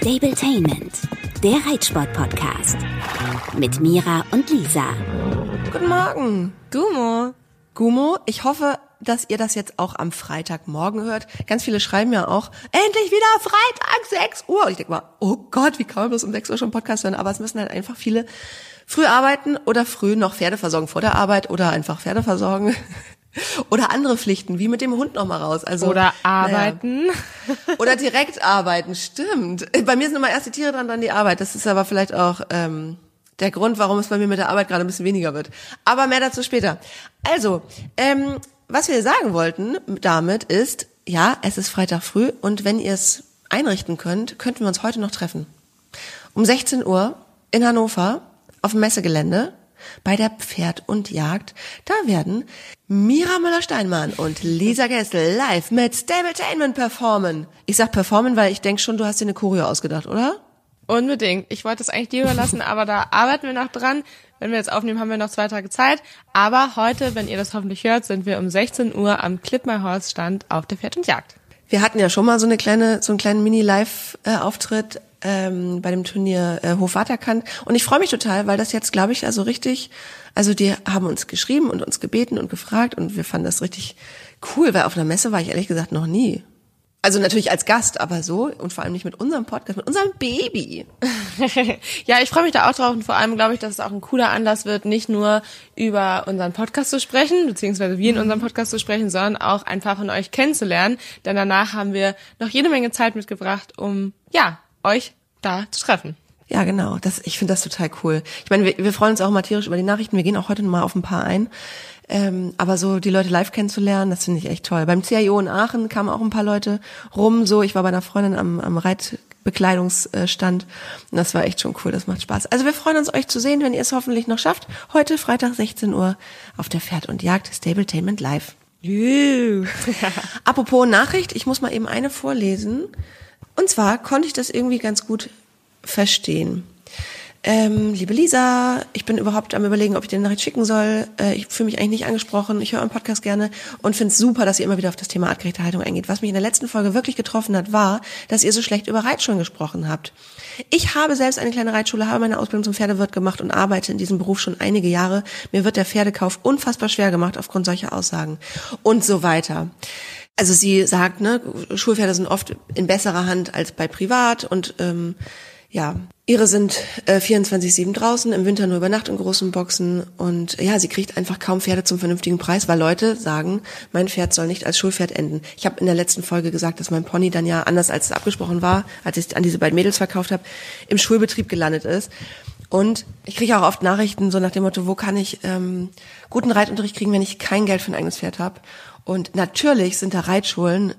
Stabletainment, der Reitsport-Podcast. Mit Mira und Lisa. Guten Morgen. Gumo. Gumo, ich hoffe, dass ihr das jetzt auch am Freitagmorgen hört. Ganz viele schreiben ja auch, endlich wieder Freitag, 6 Uhr. Ich denke mal, oh Gott, wie kann man bloß um 6 Uhr schon Podcast hören? Aber es müssen halt einfach viele früh arbeiten oder früh noch Pferde versorgen vor der Arbeit oder einfach Pferde versorgen. Oder andere Pflichten, wie mit dem Hund noch mal raus. Also oder arbeiten. Naja. Oder direkt arbeiten, stimmt. Bei mir sind immer erst die Tiere dran, dann die Arbeit. Das ist aber vielleicht auch ähm, der Grund, warum es bei mir mit der Arbeit gerade ein bisschen weniger wird. Aber mehr dazu später. Also, ähm, was wir sagen wollten damit ist, ja, es ist Freitag früh und wenn ihr es einrichten könnt, könnten wir uns heute noch treffen. Um 16 Uhr in Hannover auf dem Messegelände bei der Pferd und Jagd. Da werden Mira Müller-Steinmann und Lisa Gessel live mit Stabletainment performen. Ich sag performen, weil ich denk schon, du hast dir eine Choreo ausgedacht, oder? Unbedingt. Ich wollte es eigentlich dir überlassen, aber da arbeiten wir noch dran. Wenn wir jetzt aufnehmen, haben wir noch zwei Tage Zeit. Aber heute, wenn ihr das hoffentlich hört, sind wir um 16 Uhr am Clip My Horse Stand auf der Pferd und Jagd. Wir hatten ja schon mal so eine kleine, so einen kleinen Mini-Live-Auftritt ähm, bei dem Turnier äh, Hof Waterkant. Und ich freue mich total, weil das jetzt, glaube ich, also richtig, also die haben uns geschrieben und uns gebeten und gefragt und wir fanden das richtig cool, weil auf einer Messe war ich ehrlich gesagt noch nie. Also natürlich als Gast, aber so und vor allem nicht mit unserem Podcast, mit unserem Baby. ja, ich freue mich da auch drauf und vor allem glaube ich, dass es auch ein cooler Anlass wird, nicht nur über unseren Podcast zu sprechen, beziehungsweise wir in mhm. unserem Podcast zu sprechen, sondern auch ein paar von euch kennenzulernen. Denn danach haben wir noch jede Menge Zeit mitgebracht, um ja euch da zu treffen. Ja, genau. Das, ich finde das total cool. Ich meine, wir, wir freuen uns auch mal tierisch über die Nachrichten. Wir gehen auch heute mal auf ein paar ein. Ähm, aber so die Leute live kennenzulernen, das finde ich echt toll. Beim CIO in Aachen kamen auch ein paar Leute rum. So, ich war bei einer Freundin am, am Reitbekleidungsstand. Und das war echt schon cool. Das macht Spaß. Also wir freuen uns, euch zu sehen, wenn ihr es hoffentlich noch schafft. Heute Freitag 16 Uhr auf der Pferd und Jagd Stabletainment Live. Apropos Nachricht, ich muss mal eben eine vorlesen. Und zwar konnte ich das irgendwie ganz gut verstehen. Ähm, liebe Lisa, ich bin überhaupt am überlegen, ob ich dir eine Nachricht schicken soll. Äh, ich fühle mich eigentlich nicht angesprochen. Ich höre euren Podcast gerne und finde es super, dass ihr immer wieder auf das Thema artgerechte Haltung eingeht. Was mich in der letzten Folge wirklich getroffen hat, war, dass ihr so schlecht über Reitschulen gesprochen habt. Ich habe selbst eine kleine Reitschule, habe meine Ausbildung zum Pferdewirt gemacht und arbeite in diesem Beruf schon einige Jahre. Mir wird der Pferdekauf unfassbar schwer gemacht aufgrund solcher Aussagen und so weiter. Also sie sagt, ne, Schulpferde sind oft in besserer Hand als bei Privat und ähm, ja, ihre sind äh, 24-7 draußen, im Winter nur über Nacht in großen Boxen und ja, sie kriegt einfach kaum Pferde zum vernünftigen Preis, weil Leute sagen, mein Pferd soll nicht als Schulpferd enden. Ich habe in der letzten Folge gesagt, dass mein Pony dann ja, anders als es abgesprochen war, als ich an diese beiden Mädels verkauft habe, im Schulbetrieb gelandet ist. Und ich kriege auch oft Nachrichten so nach dem Motto, wo kann ich ähm, guten Reitunterricht kriegen, wenn ich kein Geld für ein eigenes Pferd habe. Und natürlich sind da Reitschulen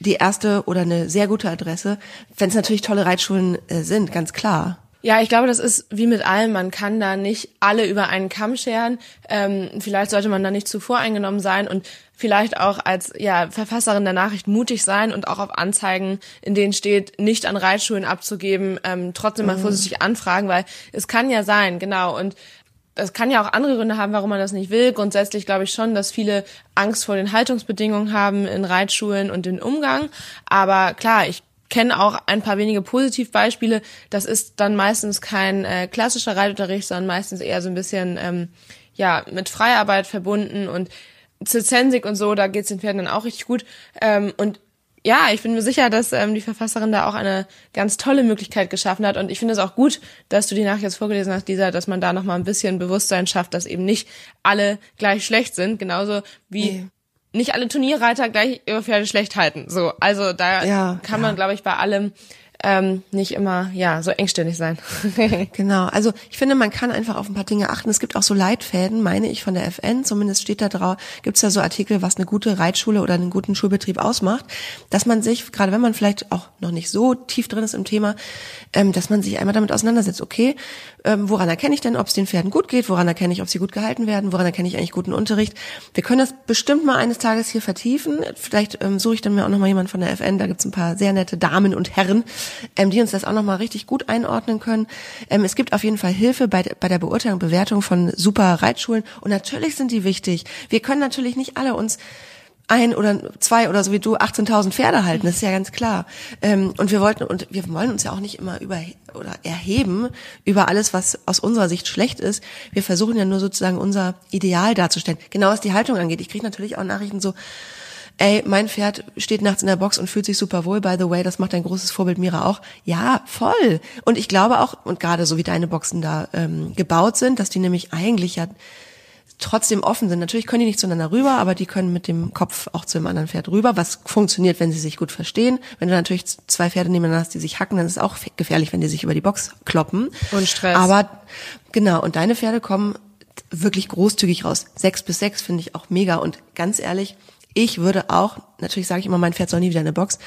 die erste oder eine sehr gute Adresse, wenn es natürlich tolle Reitschulen äh, sind, ganz klar. Ja, ich glaube, das ist wie mit allem. Man kann da nicht alle über einen Kamm scheren. Ähm, vielleicht sollte man da nicht zu voreingenommen sein und vielleicht auch als ja, Verfasserin der Nachricht mutig sein und auch auf Anzeigen, in denen steht, nicht an Reitschulen abzugeben, ähm, trotzdem mal mhm. vorsichtig anfragen, weil es kann ja sein, genau. Und das kann ja auch andere Gründe haben, warum man das nicht will. Grundsätzlich glaube ich schon, dass viele Angst vor den Haltungsbedingungen haben in Reitschulen und den Umgang. Aber klar, ich kenne auch ein paar wenige Positivbeispiele. Das ist dann meistens kein äh, klassischer Reitunterricht, sondern meistens eher so ein bisschen ähm, ja mit Freiarbeit verbunden und Zizensik und so. Da geht's den Pferden dann auch richtig gut. Ähm, und ja, ich bin mir sicher, dass ähm, die Verfasserin da auch eine ganz tolle Möglichkeit geschaffen hat. Und ich finde es auch gut, dass du die Nachricht jetzt vorgelesen hast, dieser, dass man da nochmal ein bisschen Bewusstsein schafft, dass eben nicht alle gleich schlecht sind. Genauso wie. Nicht alle Turnierreiter gleich ihre Pferde schlecht halten. So, also da ja, kann man, ja. glaube ich, bei allem ähm, nicht immer ja so engständig sein. genau. Also ich finde, man kann einfach auf ein paar Dinge achten. Es gibt auch so Leitfäden, meine ich, von der FN. Zumindest steht da drauf, gibt es da so Artikel, was eine gute Reitschule oder einen guten Schulbetrieb ausmacht, dass man sich, gerade wenn man vielleicht auch noch nicht so tief drin ist im Thema, ähm, dass man sich einmal damit auseinandersetzt. Okay, ähm, woran erkenne ich denn, ob es den Pferden gut geht? Woran erkenne ich, ob sie gut gehalten werden? Woran erkenne ich eigentlich guten Unterricht? Wir können das bestimmt mal eines Tages hier vertiefen. Vielleicht ähm, suche ich dann mir auch noch mal jemand von der FN. Da gibt's ein paar sehr nette Damen und Herren, ähm, die uns das auch noch mal richtig gut einordnen können. Ähm, es gibt auf jeden Fall Hilfe bei, bei der Beurteilung, Bewertung von super Reitschulen. Und natürlich sind die wichtig. Wir können natürlich nicht alle uns ein oder zwei oder so wie du 18.000 Pferde halten, das ist ja ganz klar. Ähm, und wir wollten und wir wollen uns ja auch nicht immer über oder erheben über alles, was aus unserer Sicht schlecht ist. Wir versuchen ja nur sozusagen unser Ideal darzustellen. Genau was die Haltung angeht. Ich kriege natürlich auch Nachrichten so, ey, mein Pferd steht nachts in der Box und fühlt sich super wohl, by the way, das macht dein großes Vorbild Mira auch. Ja, voll. Und ich glaube auch, und gerade so wie deine Boxen da ähm, gebaut sind, dass die nämlich eigentlich ja trotzdem offen sind. Natürlich können die nicht zueinander rüber, aber die können mit dem Kopf auch zu dem anderen Pferd rüber, was funktioniert, wenn sie sich gut verstehen. Wenn du natürlich zwei Pferde nebeneinander hast, die sich hacken, dann ist es auch gefährlich, wenn die sich über die Box kloppen. Und Stress. Aber genau, und deine Pferde kommen wirklich großzügig raus. Sechs bis sechs finde ich auch mega. Und ganz ehrlich, ich würde auch, natürlich sage ich immer, mein Pferd soll nie wieder in eine Box,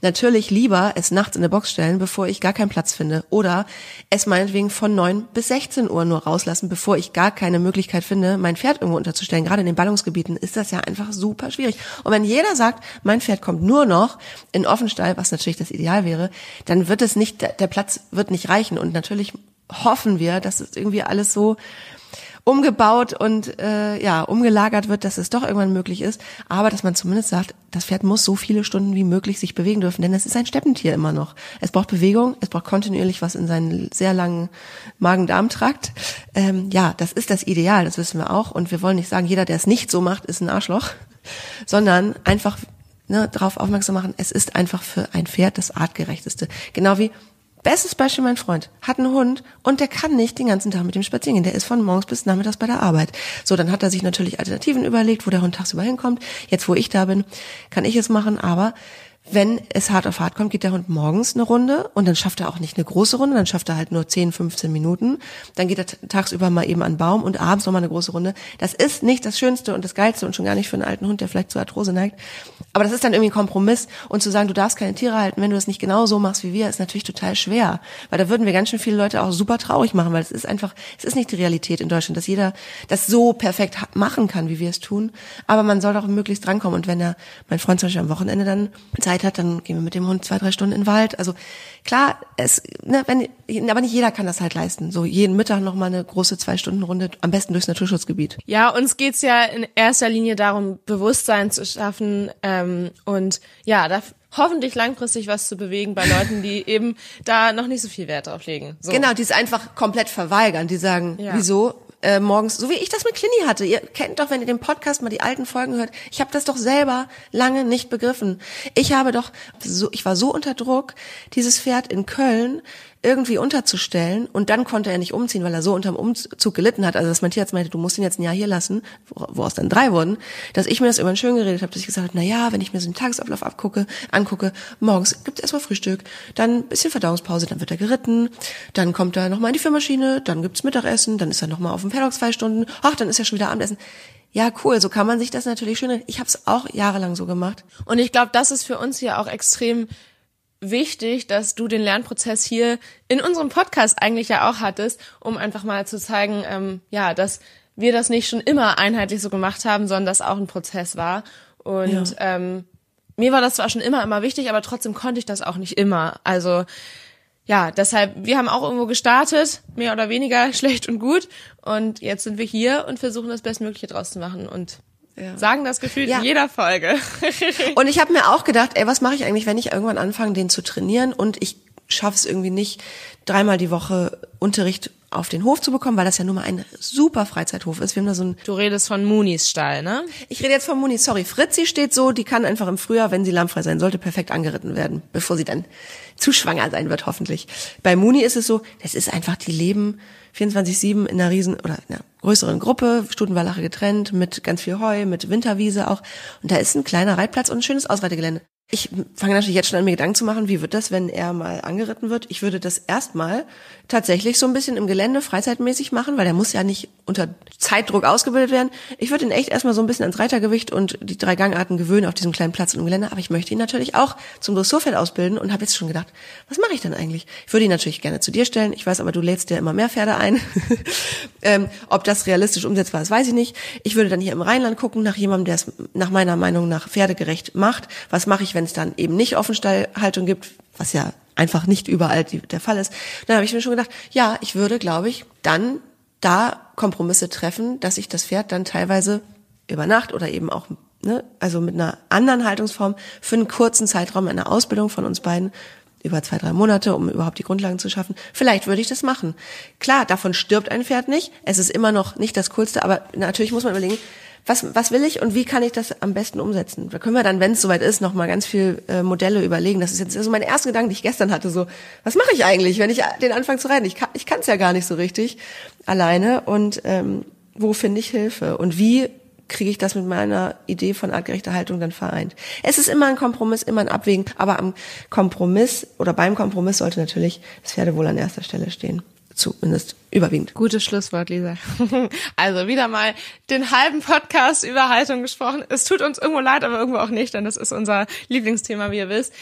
natürlich lieber es nachts in eine Box stellen, bevor ich gar keinen Platz finde. Oder es meinetwegen von neun bis 16 Uhr nur rauslassen, bevor ich gar keine Möglichkeit finde, mein Pferd irgendwo unterzustellen. Gerade in den Ballungsgebieten ist das ja einfach super schwierig. Und wenn jeder sagt, mein Pferd kommt nur noch in Offenstall, was natürlich das Ideal wäre, dann wird es nicht, der Platz wird nicht reichen. Und natürlich hoffen wir, dass es irgendwie alles so umgebaut und äh, ja umgelagert wird, dass es doch irgendwann möglich ist. Aber dass man zumindest sagt, das Pferd muss so viele Stunden wie möglich sich bewegen dürfen, denn es ist ein Steppentier immer noch. Es braucht Bewegung, es braucht kontinuierlich was in seinen sehr langen Magen-Darm-Trakt. Ähm, ja, das ist das Ideal, das wissen wir auch. Und wir wollen nicht sagen, jeder, der es nicht so macht, ist ein Arschloch, sondern einfach ne, darauf aufmerksam machen, es ist einfach für ein Pferd das artgerechteste. Genau wie Bestes Beispiel, mein Freund hat einen Hund und der kann nicht den ganzen Tag mit dem spazieren gehen. Der ist von morgens bis nachmittags bei der Arbeit. So, dann hat er sich natürlich Alternativen überlegt, wo der Hund tagsüber hinkommt. Jetzt, wo ich da bin, kann ich es machen, aber wenn es hart auf hart kommt, geht der Hund morgens eine Runde und dann schafft er auch nicht eine große Runde, dann schafft er halt nur 10, 15 Minuten. Dann geht er tagsüber mal eben an den Baum und abends nochmal eine große Runde. Das ist nicht das Schönste und das Geilste und schon gar nicht für einen alten Hund, der vielleicht zu Arthrose neigt. Aber das ist dann irgendwie ein Kompromiss. Und zu sagen, du darfst keine Tiere halten, wenn du das nicht genau so machst wie wir, ist natürlich total schwer. Weil da würden wir ganz schön viele Leute auch super traurig machen, weil es ist einfach, es ist nicht die Realität in Deutschland, dass jeder das so perfekt machen kann, wie wir es tun. Aber man soll doch möglichst drankommen. Und wenn er, mein Freund zum Beispiel am Wochenende dann Zeit hat, dann gehen wir mit dem Hund zwei, drei Stunden in den Wald. Also klar, es, ne, wenn, aber nicht jeder kann das halt leisten. So jeden Mittag noch mal eine große zwei Stunden Runde, am besten durchs Naturschutzgebiet. Ja, uns geht's ja in erster Linie darum, Bewusstsein zu schaffen ähm, und ja, da hoffentlich langfristig was zu bewegen bei Leuten, die eben da noch nicht so viel Wert drauf legen. So. Genau, die es einfach komplett verweigern. Die sagen, ja. wieso? Äh, morgens, so wie ich das mit Clini hatte. Ihr kennt doch, wenn ihr den Podcast mal die alten Folgen hört, ich habe das doch selber lange nicht begriffen. Ich habe doch so, ich war so unter Druck, dieses Pferd in Köln irgendwie unterzustellen und dann konnte er nicht umziehen, weil er so unterm Umzug gelitten hat. Also dass mein Tierarzt meinte, du musst ihn jetzt ein Jahr hier lassen, woraus dann drei wurden, dass ich mir das immer schön geredet habe, dass ich gesagt habe, na ja, wenn ich mir so einen Tagesablauf abgucke, angucke, morgens gibt es erstmal Frühstück, dann ein bisschen Verdauungspause, dann wird er geritten, dann kommt er nochmal in die Firmaschine, dann gibt's Mittagessen, dann ist er nochmal auf dem Paddock zwei Stunden, ach, dann ist er schon wieder Abendessen. Ja, cool, so kann man sich das natürlich schön. Ich habe es auch jahrelang so gemacht. Und ich glaube, das ist für uns hier auch extrem wichtig, dass du den Lernprozess hier in unserem Podcast eigentlich ja auch hattest, um einfach mal zu zeigen, ähm, ja, dass wir das nicht schon immer einheitlich so gemacht haben, sondern dass auch ein Prozess war. Und ja. ähm, mir war das zwar schon immer immer wichtig, aber trotzdem konnte ich das auch nicht immer. Also ja, deshalb, wir haben auch irgendwo gestartet, mehr oder weniger schlecht und gut. Und jetzt sind wir hier und versuchen das Bestmögliche draus zu machen. Und ja. Sagen das Gefühl ja. in jeder Folge. und ich habe mir auch gedacht, ey, was mache ich eigentlich, wenn ich irgendwann anfange, den zu trainieren und ich schaffe es irgendwie nicht, dreimal die Woche Unterricht auf den Hof zu bekommen, weil das ja nun mal ein super Freizeithof ist. Wir haben da so ein Du redest von Munis Stall, ne? Ich rede jetzt von Munis, sorry. Fritzi steht so, die kann einfach im Frühjahr, wenn sie lammfrei sein sollte, perfekt angeritten werden, bevor sie dann zu schwanger sein wird, hoffentlich. Bei Muni ist es so, das ist einfach, die leben 24-7 in einer riesen oder in einer größeren Gruppe, Stutenwallache getrennt, mit ganz viel Heu, mit Winterwiese auch. Und da ist ein kleiner Reitplatz und ein schönes Ausreitegelände. Ich fange natürlich jetzt schon an, mir Gedanken zu machen, wie wird das, wenn er mal angeritten wird. Ich würde das erstmal tatsächlich so ein bisschen im Gelände freizeitmäßig machen, weil der muss ja nicht unter Zeitdruck ausgebildet werden. Ich würde ihn echt erstmal so ein bisschen ans Reitergewicht und die drei Gangarten gewöhnen auf diesem kleinen Platz im Gelände. Aber ich möchte ihn natürlich auch zum Dressurpferd ausbilden und habe jetzt schon gedacht, was mache ich denn eigentlich? Ich würde ihn natürlich gerne zu dir stellen. Ich weiß aber, du lädst ja immer mehr Pferde ein. ähm, ob das realistisch umsetzbar ist, weiß ich nicht. Ich würde dann hier im Rheinland gucken nach jemandem, der es nach meiner Meinung nach pferdegerecht macht. Was mache ich, wenn es dann eben nicht Offenstallhaltung gibt, was ja einfach nicht überall die, der Fall ist. Dann habe ich mir schon gedacht, ja, ich würde, glaube ich, dann da Kompromisse treffen, dass ich das Pferd dann teilweise über Nacht oder eben auch ne, also mit einer anderen Haltungsform für einen kurzen Zeitraum einer Ausbildung von uns beiden über zwei, drei Monate, um überhaupt die Grundlagen zu schaffen. Vielleicht würde ich das machen. Klar, davon stirbt ein Pferd nicht. Es ist immer noch nicht das Coolste, aber natürlich muss man überlegen, was, was will ich und wie kann ich das am besten umsetzen? Da können wir dann, wenn es soweit ist, noch mal ganz viel äh, Modelle überlegen. Das ist jetzt also mein erster Gedanke, den ich gestern hatte, so, was mache ich eigentlich, wenn ich den anfange zu reiten? Ich kann ich kann es ja gar nicht so richtig alleine und ähm, wo finde ich Hilfe und wie kriege ich das mit meiner Idee von artgerechter Haltung dann vereint. Es ist immer ein Kompromiss, immer ein Abwägen, aber am Kompromiss oder beim Kompromiss sollte natürlich das Pferdewohl an erster Stelle stehen zumindest überwiegend. Gutes Schlusswort, Lisa. Also wieder mal den halben Podcast über Haltung gesprochen. Es tut uns irgendwo leid, aber irgendwo auch nicht, denn das ist unser Lieblingsthema, wie ihr wisst.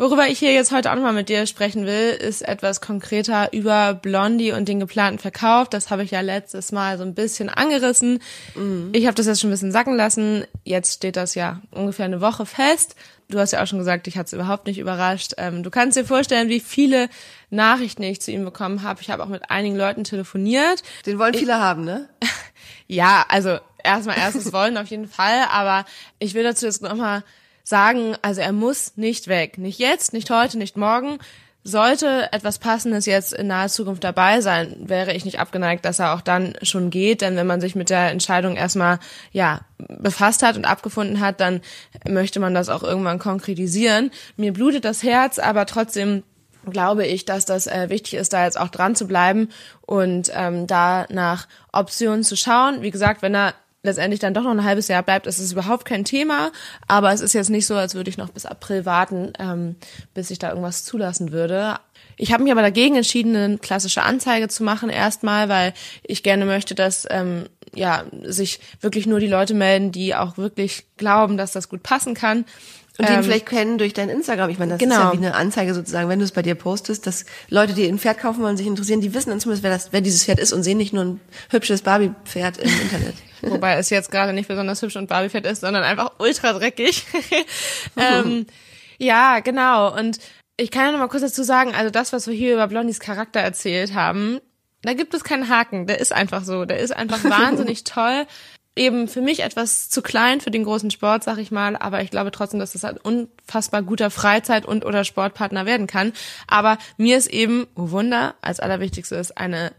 Worüber ich hier jetzt heute auch nochmal mit dir sprechen will, ist etwas konkreter über Blondie und den geplanten Verkauf. Das habe ich ja letztes Mal so ein bisschen angerissen. Mhm. Ich habe das jetzt schon ein bisschen sacken lassen. Jetzt steht das ja ungefähr eine Woche fest. Du hast ja auch schon gesagt, dich hat es überhaupt nicht überrascht. Ähm, du kannst dir vorstellen, wie viele Nachrichten ich zu ihm bekommen habe. Ich habe auch mit einigen Leuten telefoniert. Den wollen viele ich, haben, ne? ja, also erstmal erstes wollen auf jeden Fall, aber ich will dazu jetzt nochmal sagen, also er muss nicht weg. Nicht jetzt, nicht heute, nicht morgen. Sollte etwas Passendes jetzt in naher Zukunft dabei sein, wäre ich nicht abgeneigt, dass er auch dann schon geht. Denn wenn man sich mit der Entscheidung erstmal ja befasst hat und abgefunden hat, dann möchte man das auch irgendwann konkretisieren. Mir blutet das Herz, aber trotzdem glaube ich, dass das äh, wichtig ist, da jetzt auch dran zu bleiben und ähm, da nach Optionen zu schauen. Wie gesagt, wenn er letztendlich dann doch noch ein halbes Jahr bleibt, ist es überhaupt kein Thema. Aber es ist jetzt nicht so, als würde ich noch bis April warten, ähm, bis ich da irgendwas zulassen würde. Ich habe mich aber dagegen entschieden, eine klassische Anzeige zu machen erstmal, weil ich gerne möchte, dass ähm, ja sich wirklich nur die Leute melden, die auch wirklich glauben, dass das gut passen kann. Und den ähm, vielleicht kennen durch dein Instagram. Ich meine, das genau. ist ja wie eine Anzeige sozusagen, wenn du es bei dir postest, dass Leute, die ein Pferd kaufen wollen, sich interessieren, die wissen dann zumindest, wer, das, wer dieses Pferd ist und sehen nicht nur ein hübsches Barbie-Pferd im Internet. Wobei es jetzt gerade nicht besonders hübsch und Barbie-Pferd ist, sondern einfach ultra dreckig. ähm, ja, genau. Und ich kann ja noch mal kurz dazu sagen, also das, was wir hier über Blondies Charakter erzählt haben, da gibt es keinen Haken. Der ist einfach so. Der ist einfach wahnsinnig toll eben für mich etwas zu klein für den großen Sport, sag ich mal, aber ich glaube trotzdem, dass das ein unfassbar guter Freizeit- und oder Sportpartner werden kann. Aber mir ist eben, oh Wunder, als allerwichtigstes eine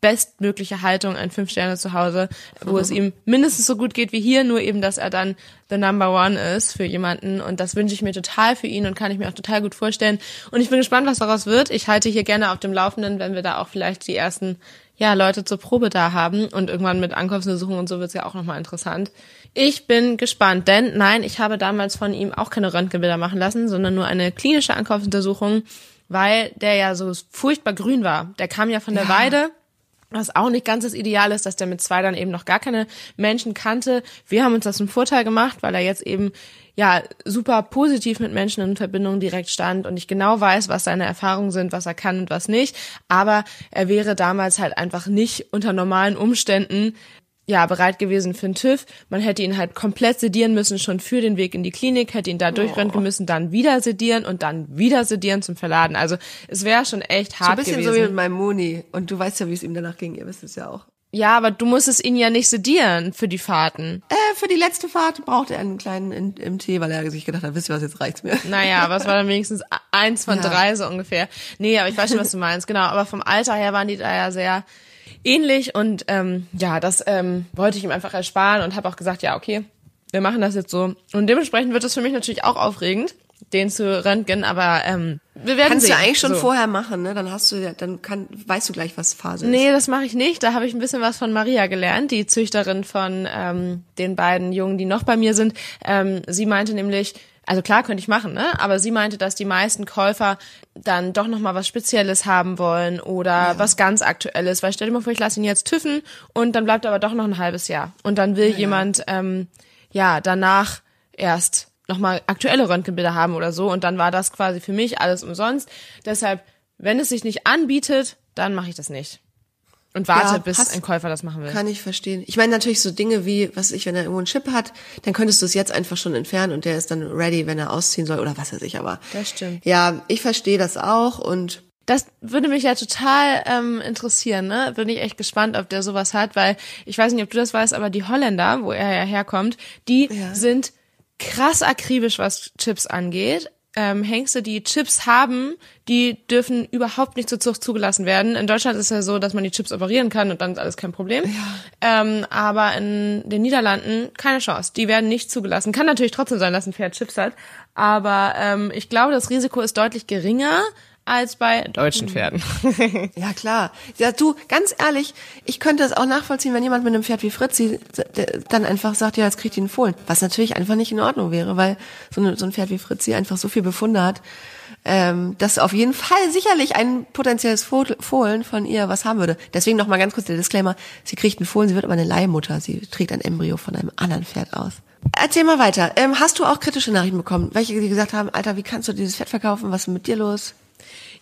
bestmögliche Haltung, ein Fünf Sterne zu Hause, wo mhm. es ihm mindestens so gut geht wie hier, nur eben, dass er dann the number one ist für jemanden und das wünsche ich mir total für ihn und kann ich mir auch total gut vorstellen und ich bin gespannt, was daraus wird. Ich halte hier gerne auf dem Laufenden, wenn wir da auch vielleicht die ersten ja, Leute zur Probe da haben und irgendwann mit Ankaufsuntersuchungen und so wird's ja auch nochmal interessant. Ich bin gespannt, denn nein, ich habe damals von ihm auch keine Röntgenbilder machen lassen, sondern nur eine klinische Ankaufsuntersuchung, weil der ja so furchtbar grün war. Der kam ja von der ja. Weide was auch nicht ganz das Ideal ist, dass der mit zwei dann eben noch gar keine Menschen kannte. Wir haben uns das einen Vorteil gemacht, weil er jetzt eben ja super positiv mit Menschen in Verbindung direkt stand und ich genau weiß, was seine Erfahrungen sind, was er kann und was nicht. Aber er wäre damals halt einfach nicht unter normalen Umständen ja, bereit gewesen für einen TÜV. Man hätte ihn halt komplett sedieren müssen, schon für den Weg in die Klinik, hätte ihn da durchröntgen müssen, dann wieder sedieren und dann wieder sedieren zum Verladen. Also es wäre schon echt hart gewesen. So ein bisschen gewesen. so wie mit meinem Moni. Und du weißt ja, wie es ihm danach ging, ihr wisst es ja auch. Ja, aber du musstest ihn ja nicht sedieren für die Fahrten. Äh, für die letzte Fahrt brauchte er einen kleinen MT, weil er sich gedacht hat, wisst ihr was, jetzt reicht's mir. Naja, aber es war dann wenigstens eins von ja. drei so ungefähr. Nee, aber ich weiß schon, was du meinst. Genau, aber vom Alter her waren die da ja sehr ähnlich und ähm, ja, das ähm, wollte ich ihm einfach ersparen und habe auch gesagt, ja, okay, wir machen das jetzt so. Und dementsprechend wird es für mich natürlich auch aufregend, den zu röntgen, aber ähm, wir werden Kannst sehen. du eigentlich schon so. vorher machen, ne? Dann hast du ja, dann kann, weißt du gleich, was Phase ist. Nee, das mache ich nicht. Da habe ich ein bisschen was von Maria gelernt, die Züchterin von ähm, den beiden Jungen, die noch bei mir sind. Ähm, sie meinte nämlich, also klar könnte ich machen, ne? Aber sie meinte, dass die meisten Käufer dann doch noch mal was Spezielles haben wollen oder ja. was ganz Aktuelles. Weil stell dir mal vor, ich lasse ihn jetzt tüffen und dann bleibt er aber doch noch ein halbes Jahr und dann will ja, jemand ähm, ja danach erst noch mal aktuelle Röntgenbilder haben oder so und dann war das quasi für mich alles umsonst. Deshalb, wenn es sich nicht anbietet, dann mache ich das nicht und warte, ja, bis hast, ein Käufer das machen will. Kann ich verstehen. Ich meine natürlich so Dinge wie, was ich, wenn er irgendwo einen Chip hat, dann könntest du es jetzt einfach schon entfernen und der ist dann ready, wenn er ausziehen soll oder was weiß ich. Aber das stimmt. Ja, ich verstehe das auch und das würde mich ja total ähm, interessieren, ne? Bin ich echt gespannt, ob der sowas hat, weil ich weiß nicht, ob du das weißt, aber die Holländer, wo er ja herkommt, die ja. sind krass akribisch, was Chips angeht. Ähm, Hengste, die Chips haben, die dürfen überhaupt nicht zur Zucht zugelassen werden. In Deutschland ist es ja so, dass man die Chips operieren kann und dann ist alles kein Problem. Ja. Ähm, aber in den Niederlanden keine Chance. Die werden nicht zugelassen. Kann natürlich trotzdem sein, dass ein Pferd Chips hat. Aber ähm, ich glaube, das Risiko ist deutlich geringer als bei deutschen Pferden. ja, klar. Ja, du, ganz ehrlich, ich könnte es auch nachvollziehen, wenn jemand mit einem Pferd wie Fritzi dann einfach sagt, ja, jetzt kriegt ihn Fohlen. Was natürlich einfach nicht in Ordnung wäre, weil so, eine, so ein Pferd wie Fritzi einfach so viel Befunde hat, ähm, dass auf jeden Fall sicherlich ein potenzielles Fohlen von ihr was haben würde. Deswegen noch mal ganz kurz der Disclaimer. Sie kriegt einen Fohlen, sie wird aber eine Leihmutter. Sie trägt ein Embryo von einem anderen Pferd aus. Erzähl mal weiter. Ähm, hast du auch kritische Nachrichten bekommen? Welche, die gesagt haben, Alter, wie kannst du dieses Pferd verkaufen? Was ist mit dir los?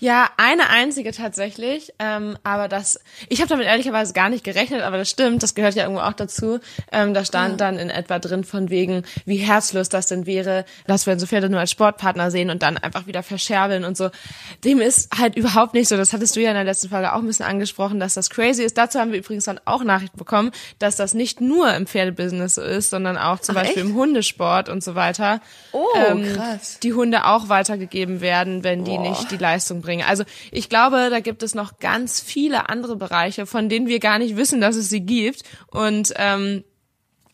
Ja, eine einzige tatsächlich. Ähm, aber das, ich habe damit ehrlicherweise gar nicht gerechnet, aber das stimmt, das gehört ja irgendwo auch dazu. Ähm, da stand ja. dann in etwa drin von wegen, wie herzlos das denn wäre, dass wir so Pferde nur als Sportpartner sehen und dann einfach wieder verscherbeln und so. Dem ist halt überhaupt nicht so. Das hattest du ja in der letzten Folge auch ein bisschen angesprochen, dass das crazy ist. Dazu haben wir übrigens dann auch Nachricht bekommen, dass das nicht nur im Pferdebusiness so ist, sondern auch zum Ach, Beispiel echt? im Hundesport und so weiter. Oh, ähm, krass. Die Hunde auch weitergegeben werden, wenn die Boah. nicht die Leistung bringen. Also ich glaube, da gibt es noch ganz viele andere Bereiche, von denen wir gar nicht wissen, dass es sie gibt. Und ähm,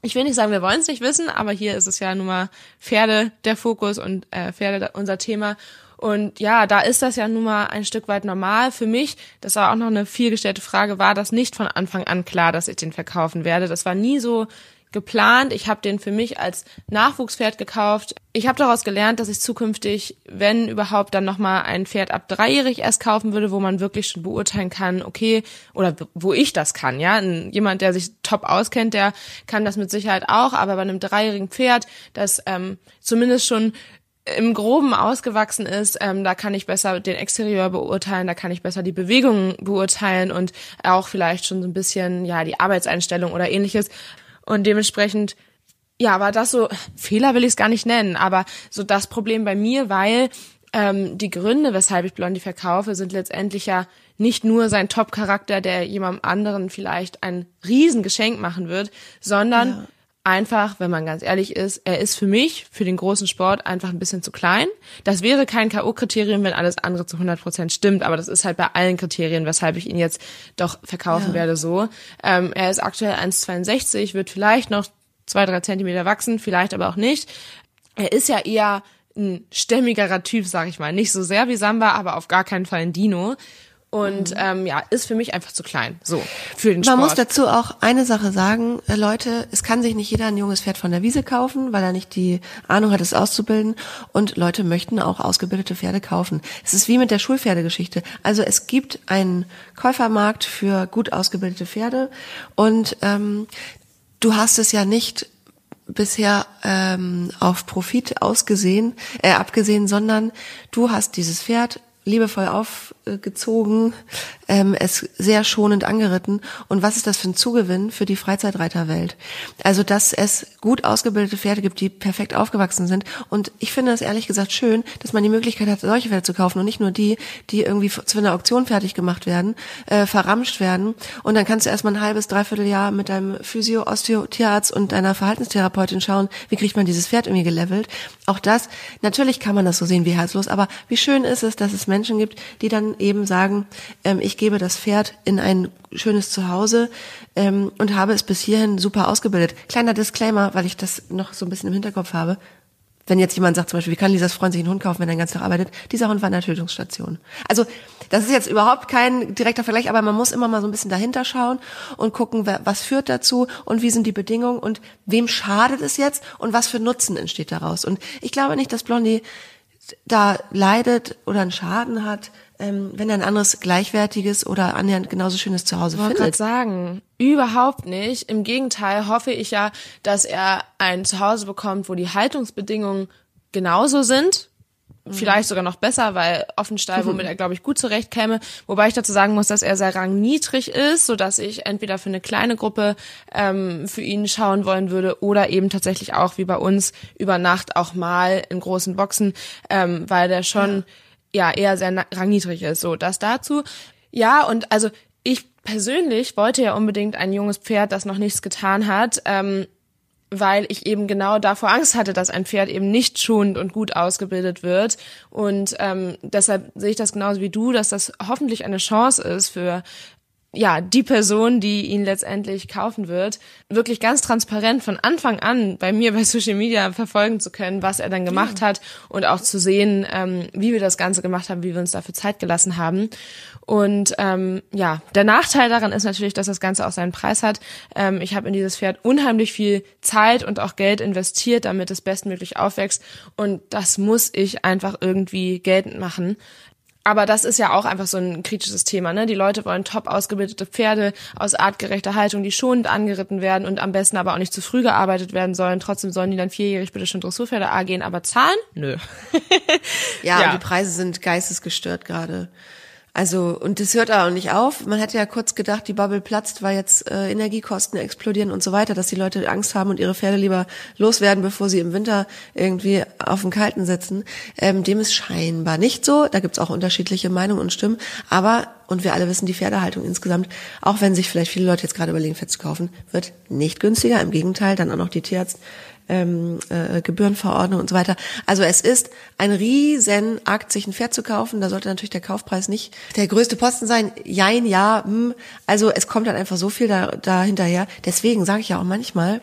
ich will nicht sagen, wir wollen es nicht wissen, aber hier ist es ja nun mal Pferde der Fokus und äh, Pferde unser Thema. Und ja, da ist das ja nun mal ein Stück weit normal. Für mich, das war auch noch eine vielgestellte Frage, war das nicht von Anfang an klar, dass ich den verkaufen werde. Das war nie so geplant. Ich habe den für mich als Nachwuchspferd gekauft. Ich habe daraus gelernt, dass ich zukünftig, wenn überhaupt, dann nochmal ein Pferd ab dreijährig erst kaufen würde, wo man wirklich schon beurteilen kann, okay, oder wo ich das kann, ja. Jemand, der sich top auskennt, der kann das mit Sicherheit auch, aber bei einem dreijährigen Pferd, das ähm, zumindest schon im Groben ausgewachsen ist, ähm, da kann ich besser den Exterieur beurteilen, da kann ich besser die Bewegungen beurteilen und auch vielleicht schon so ein bisschen ja die Arbeitseinstellung oder ähnliches. Und dementsprechend, ja, war das so, Fehler will ich es gar nicht nennen, aber so das Problem bei mir, weil ähm, die Gründe, weshalb ich Blondie verkaufe, sind letztendlich ja nicht nur sein Top-Charakter, der jemandem anderen vielleicht ein Riesengeschenk machen wird, sondern ja einfach, wenn man ganz ehrlich ist, er ist für mich, für den großen Sport, einfach ein bisschen zu klein. Das wäre kein K.O.-Kriterium, wenn alles andere zu 100 Prozent stimmt, aber das ist halt bei allen Kriterien, weshalb ich ihn jetzt doch verkaufen ja. werde so. Ähm, er ist aktuell 1,62, wird vielleicht noch zwei, drei Zentimeter wachsen, vielleicht aber auch nicht. Er ist ja eher ein stämmigerer Typ, sag ich mal. Nicht so sehr wie Samba, aber auf gar keinen Fall ein Dino. Und mhm. ähm, ja, ist für mich einfach zu klein. So, für den Sport. Man muss dazu auch eine Sache sagen, äh, Leute, es kann sich nicht jeder ein junges Pferd von der Wiese kaufen, weil er nicht die Ahnung hat, es auszubilden. Und Leute möchten auch ausgebildete Pferde kaufen. Es ist wie mit der Schulpferdegeschichte. Also es gibt einen Käufermarkt für gut ausgebildete Pferde und ähm, du hast es ja nicht bisher ähm, auf Profit ausgesehen, äh, abgesehen, sondern du hast dieses Pferd liebevoll aufgezogen, ähm, es sehr schonend angeritten. Und was ist das für ein Zugewinn für die Freizeitreiterwelt? Also, dass es gut ausgebildete Pferde gibt, die perfekt aufgewachsen sind. Und ich finde es ehrlich gesagt schön, dass man die Möglichkeit hat, solche Pferde zu kaufen und nicht nur die, die irgendwie zu einer Auktion fertig gemacht werden, äh, verramscht werden. Und dann kannst du erstmal ein halbes, dreiviertel Jahr mit deinem Physio, Osteo, Tierarzt und deiner Verhaltenstherapeutin schauen, wie kriegt man dieses Pferd irgendwie gelevelt. Auch das, natürlich kann man das so sehen wie herzlos, aber wie schön ist es, dass es Menschen gibt, die dann eben sagen, ähm, ich gebe das Pferd in ein schönes Zuhause ähm, und habe es bis hierhin super ausgebildet. Kleiner Disclaimer, weil ich das noch so ein bisschen im Hinterkopf habe. Wenn jetzt jemand sagt zum Beispiel, wie kann Lisas Freund sich einen Hund kaufen, wenn er den ganzen Tag arbeitet? Dieser Hund war in der Tötungsstation. Also das ist jetzt überhaupt kein direkter Vergleich, aber man muss immer mal so ein bisschen dahinter schauen und gucken, was führt dazu und wie sind die Bedingungen und wem schadet es jetzt und was für Nutzen entsteht daraus. Und ich glaube nicht, dass Blondie da leidet oder einen Schaden hat, ähm, wenn er ein anderes gleichwertiges oder annähernd genauso schönes Zuhause ich findet. Ich sagen, überhaupt nicht. Im Gegenteil hoffe ich ja, dass er ein Zuhause bekommt, wo die Haltungsbedingungen genauso sind, vielleicht sogar noch besser, weil Offenstall, womit er, glaube ich, gut zurechtkäme. Wobei ich dazu sagen muss, dass er sehr rangniedrig ist, so dass ich entweder für eine kleine Gruppe ähm, für ihn schauen wollen würde oder eben tatsächlich auch wie bei uns über Nacht auch mal in großen Boxen, ähm, weil der schon ja, ja eher sehr rangniedrig ist. So, das dazu. Ja, und also ich persönlich wollte ja unbedingt ein junges Pferd, das noch nichts getan hat. Ähm, weil ich eben genau davor Angst hatte, dass ein Pferd eben nicht schonend und gut ausgebildet wird. Und ähm, deshalb sehe ich das genauso wie du, dass das hoffentlich eine Chance ist für ja, die Person, die ihn letztendlich kaufen wird, wirklich ganz transparent von Anfang an bei mir bei Social Media verfolgen zu können, was er dann gemacht ja. hat und auch zu sehen, ähm, wie wir das Ganze gemacht haben, wie wir uns dafür Zeit gelassen haben. Und ähm, ja, der Nachteil daran ist natürlich, dass das Ganze auch seinen Preis hat. Ähm, ich habe in dieses Pferd unheimlich viel Zeit und auch Geld investiert, damit es bestmöglich aufwächst. Und das muss ich einfach irgendwie geltend machen. Aber das ist ja auch einfach so ein kritisches Thema. Ne? Die Leute wollen top ausgebildete Pferde aus artgerechter Haltung, die schonend angeritten werden und am besten aber auch nicht zu früh gearbeitet werden sollen. Trotzdem sollen die dann vierjährig bitte schon Dressurpferde A gehen, aber zahlen? Nö. ja, ja, und die Preise sind geistesgestört gerade. Also, und das hört auch nicht auf. Man hätte ja kurz gedacht, die Bubble platzt, weil jetzt äh, Energiekosten explodieren und so weiter, dass die Leute Angst haben und ihre Pferde lieber loswerden, bevor sie im Winter irgendwie auf den Kalten sitzen. Ähm, dem ist scheinbar nicht so. Da gibt's auch unterschiedliche Meinungen und Stimmen. Aber, und wir alle wissen, die Pferdehaltung insgesamt, auch wenn sich vielleicht viele Leute jetzt gerade überlegen, Fett zu kaufen, wird nicht günstiger. Im Gegenteil, dann auch noch die Tierarzt ähm, äh, Gebührenverordnung und so weiter. Also es ist ein riesen Akt, sich ein Pferd zu kaufen. Da sollte natürlich der Kaufpreis nicht der größte Posten sein. Jein, ja, hm. also es kommt dann einfach so viel da, da hinterher. Deswegen sage ich ja auch manchmal,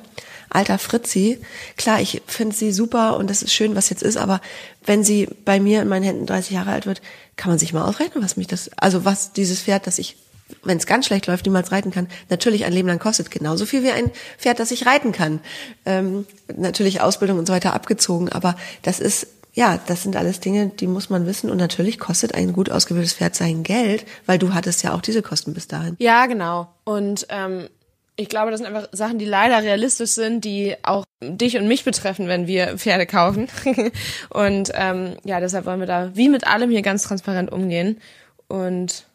alter Fritzi, klar, ich finde sie super und das ist schön, was jetzt ist, aber wenn sie bei mir in meinen Händen 30 Jahre alt wird, kann man sich mal ausrechnen, was mich das, also was dieses Pferd, das ich wenn es ganz schlecht läuft, niemals reiten kann, natürlich ein Leben lang kostet. Genauso viel wie ein Pferd, das ich reiten kann. Ähm, natürlich Ausbildung und so weiter abgezogen, aber das ist, ja, das sind alles Dinge, die muss man wissen. Und natürlich kostet ein gut ausgebildetes Pferd sein Geld, weil du hattest ja auch diese Kosten bis dahin. Ja, genau. Und ähm, ich glaube, das sind einfach Sachen, die leider realistisch sind, die auch dich und mich betreffen, wenn wir Pferde kaufen. und ähm, ja, deshalb wollen wir da wie mit allem hier ganz transparent umgehen. Und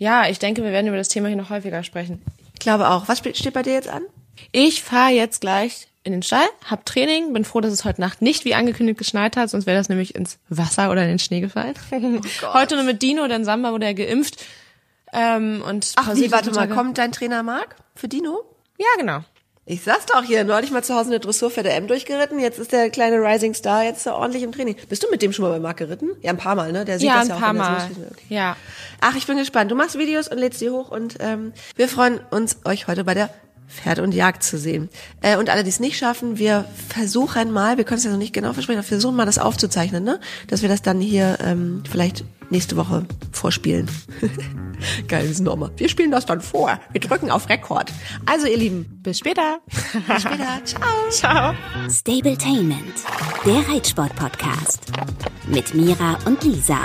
ja, ich denke, wir werden über das Thema hier noch häufiger sprechen. Ich glaube auch. Was steht bei dir jetzt an? Ich fahre jetzt gleich in den Stall, hab Training, bin froh, dass es heute Nacht nicht wie angekündigt geschneit hat, sonst wäre das nämlich ins Wasser oder in den Schnee gefallen. Oh heute nur mit Dino, denn Samba wurde er geimpft. Ähm, und Ach wie, warte mal, kommt dein Trainer Marc für Dino? Ja, genau. Ich sag's doch hier, neulich mal zu Hause eine Dressur für der M durchgeritten, jetzt ist der kleine Rising Star jetzt ordentlich im Training. Bist du mit dem schon mal bei Marc geritten? Ja, ein paar Mal, ne? Der sieht ja, das ja ein paar Mal. Okay. Ja. Ach, ich bin gespannt. Du machst Videos und lädst die hoch und ähm, wir freuen uns, euch heute bei der Pferd und Jagd zu sehen. Äh, und alle, die es nicht schaffen, wir versuchen mal, wir können es ja noch nicht genau versprechen, aber versuchen mal das aufzuzeichnen, ne? Dass wir das dann hier ähm, vielleicht nächste Woche vorspielen. Geil, wir sind nochmal. Wir spielen das dann vor. Wir drücken auf Rekord. Also, ihr Lieben, bis später. bis später. Ciao. Ciao. Stabletainment, der Reitsport-Podcast. Mit Mira und Lisa.